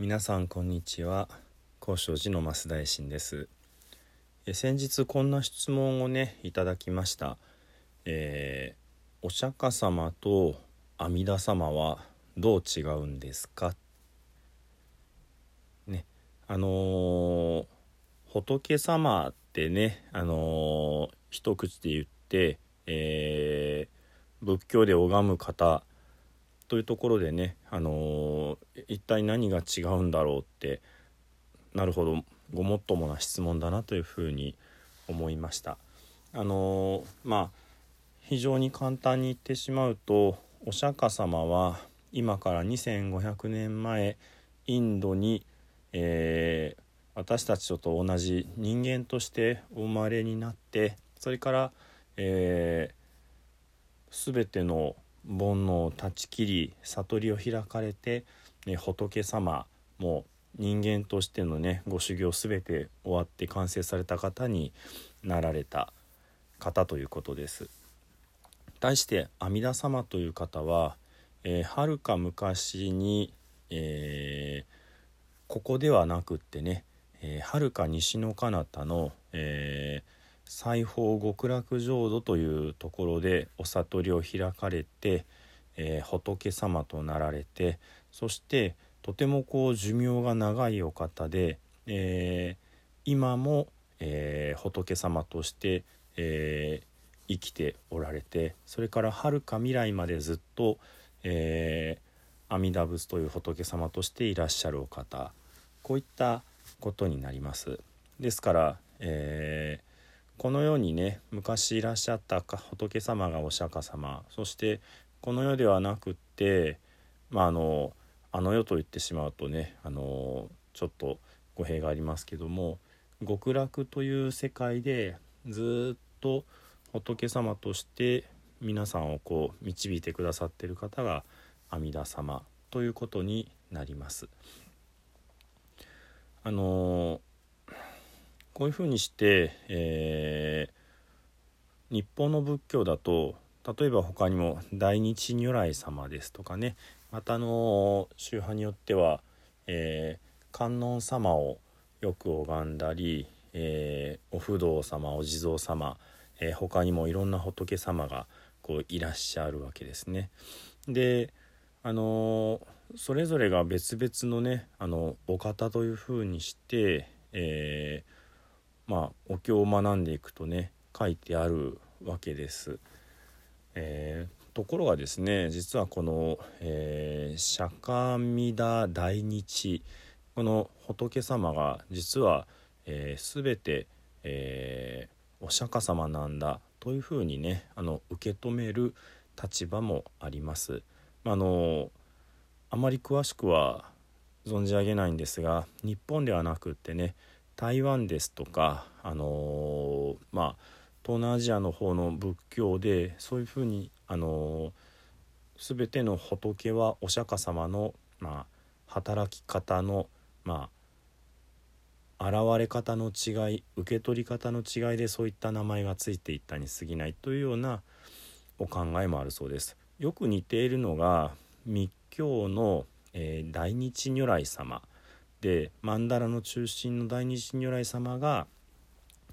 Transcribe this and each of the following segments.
皆さんこんにちは。高尚寺の増大臣です。え先日こんな質問をねいただきました、えーお釈迦様と阿弥陀様はどう違うんですか？ねあのー仏様ってねあのー一口で言って、えー仏教で拝む方というところでね、あのー一体何が違うんだろうってなるほどごもっともな質問だなというふうに思いました。あのーまあ非常に簡単に言ってしまうとお釈迦様は今から2500年前インドに、えー私たちと同じ人間としてお生まれになってそれから、えー全ての煩悩を断ち切り悟りを開かれて、ね、仏様も人間としてのねご修行全て終わって完成された方になられた方ということです。対して阿弥陀様という方はえーはる、か昔に、えーここではなくってねえーはる、か西の彼方の、えー西方極楽浄土というところでお悟りを開かれて、えー仏様となられてそしてとてもこう寿命が長いお方で、えー今も、えー仏様として、え生きておられてそれからはるか未来までずっと、え阿弥陀仏という仏様としていらっしゃるお方こういったことになります。ですから、えーこの世にね昔いらっしゃったか仏様がお釈迦様そしてこの世ではなくってまああのあの世と言ってしまうとねあのちょっと語弊がありますけども極楽という世界でずっと仏様として皆さんをこう導いてくださってる方が阿弥陀様ということになります。あのこういうふうにして、えー日本の仏教だと例えば他にも大日如来様ですとかねまたの宗派によっては、えー観音様をよく拝んだり、えーお不動様お地蔵様、えー他にもいろんな仏様がこういらっしゃるわけですね。であのそれぞれが別々のねあのお方というふうにして、えーまあお経を学んでいくとね書いてあるわけです。えーところがですね実はこの、えー釈迦阿弥陀大日この仏様が実は、えー全て、えーお釈迦様なんだというふうにねあの受け止める立場もあります。まあのあまり詳しくは存じ上げないんですが日本ではなくってね台湾ですとかあのまあ東南アジアの方の仏教でそういうふうにあの全ての仏はお釈迦様の、まあ、働き方のまあ現れ方の違い受け取り方の違いでそういった名前がついていったに過ぎないというようなお考えもあるそうです。よく似ているのが密教の、えー大日如来様で曼荼羅の中心の大日如来様が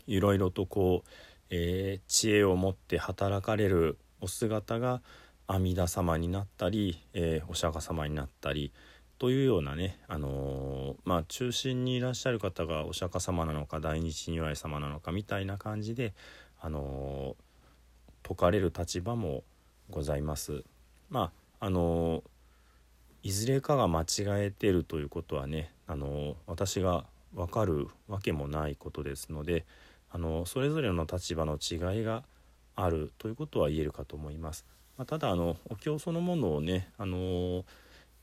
いろいろとこう、えー知恵を持って働かれるお姿が阿弥陀様になったり、えーお釈迦様になったりというようなね、あのーまあ、中心にいらっしゃる方がお釈迦様なのか大日如来様なのかみたいな感じで、あのー説かれる立場もございます。まああのいずれかが間違えてるということはねあの私が分かるわけもないことですのであのそれぞれの立場の違いがあるということは言えるかと思います。まあ、ただあのお経そのものをねあの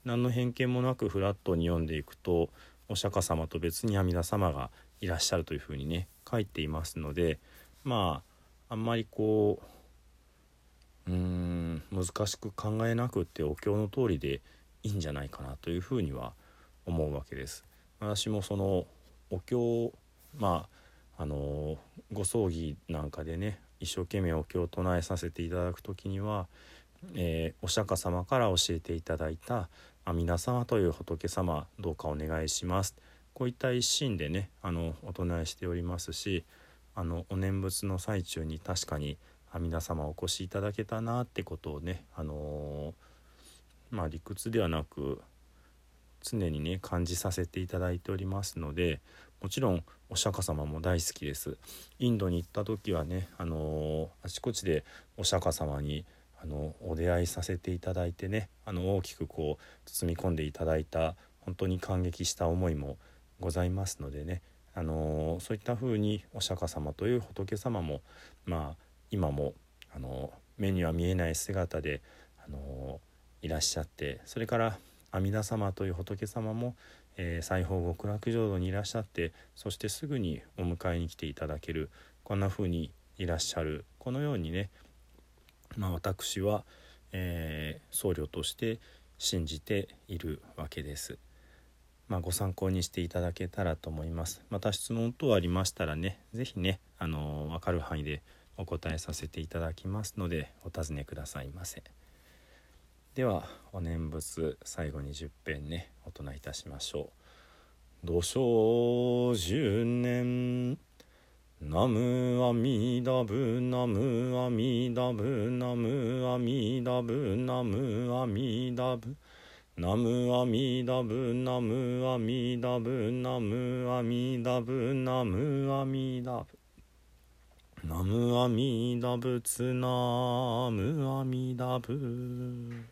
何の偏見もなくフラットに読んでいくとお釈迦様と別に阿弥陀様がいらっしゃるというふうにね書いていますのでまああんまりこううーん難しく考えなくってお経の通りでいいんじゃないかなというふうには思うわけです。私もそのお経まああのご葬儀なんかでね一生懸命お経を唱えさせていただく時には、えーお釈迦様から教えていただいた阿弥陀様という仏様どうかお願いしますこういった一心でねあのお唱えしておりますしあのお念仏の最中に確かに阿弥陀様お越しいただけたなってことをねあのー、まあ理屈ではなく常にね感じさせていただいておりますのでもちろんお釈迦様も大好きです。インドに行った時はねあのー、あちこちでお釈迦様にあのお出会いさせていただいてねあの大きくこう包み込んでいただいた本当に感激した思いもございますのでねあのそういった風にお釈迦様という仏様もまあ今もあの目には見えない姿であのいらっしゃってそれから阿弥陀様という仏様も、えー、西方極楽浄土にいらっしゃってそしてすぐにお迎えに来ていただけるこんな風にいらっしゃるこのようにね、まあ、私は、えー、僧侶として信じているわけです。まあ、ご参考にしていただけたらと思います。また質問等ありましたらね、是非ね、あの分かる範囲でお答えさせていただきますのでお尋ねくださいませ。ではお念仏最後に10編ねお人いたしましょう「土生十年ナムアミダブナムアミダブナムアミダブナムアミダブ」ナムアミダブナムアミダブナムアミダブナムアミダブナムアミダブツナムアミダブ。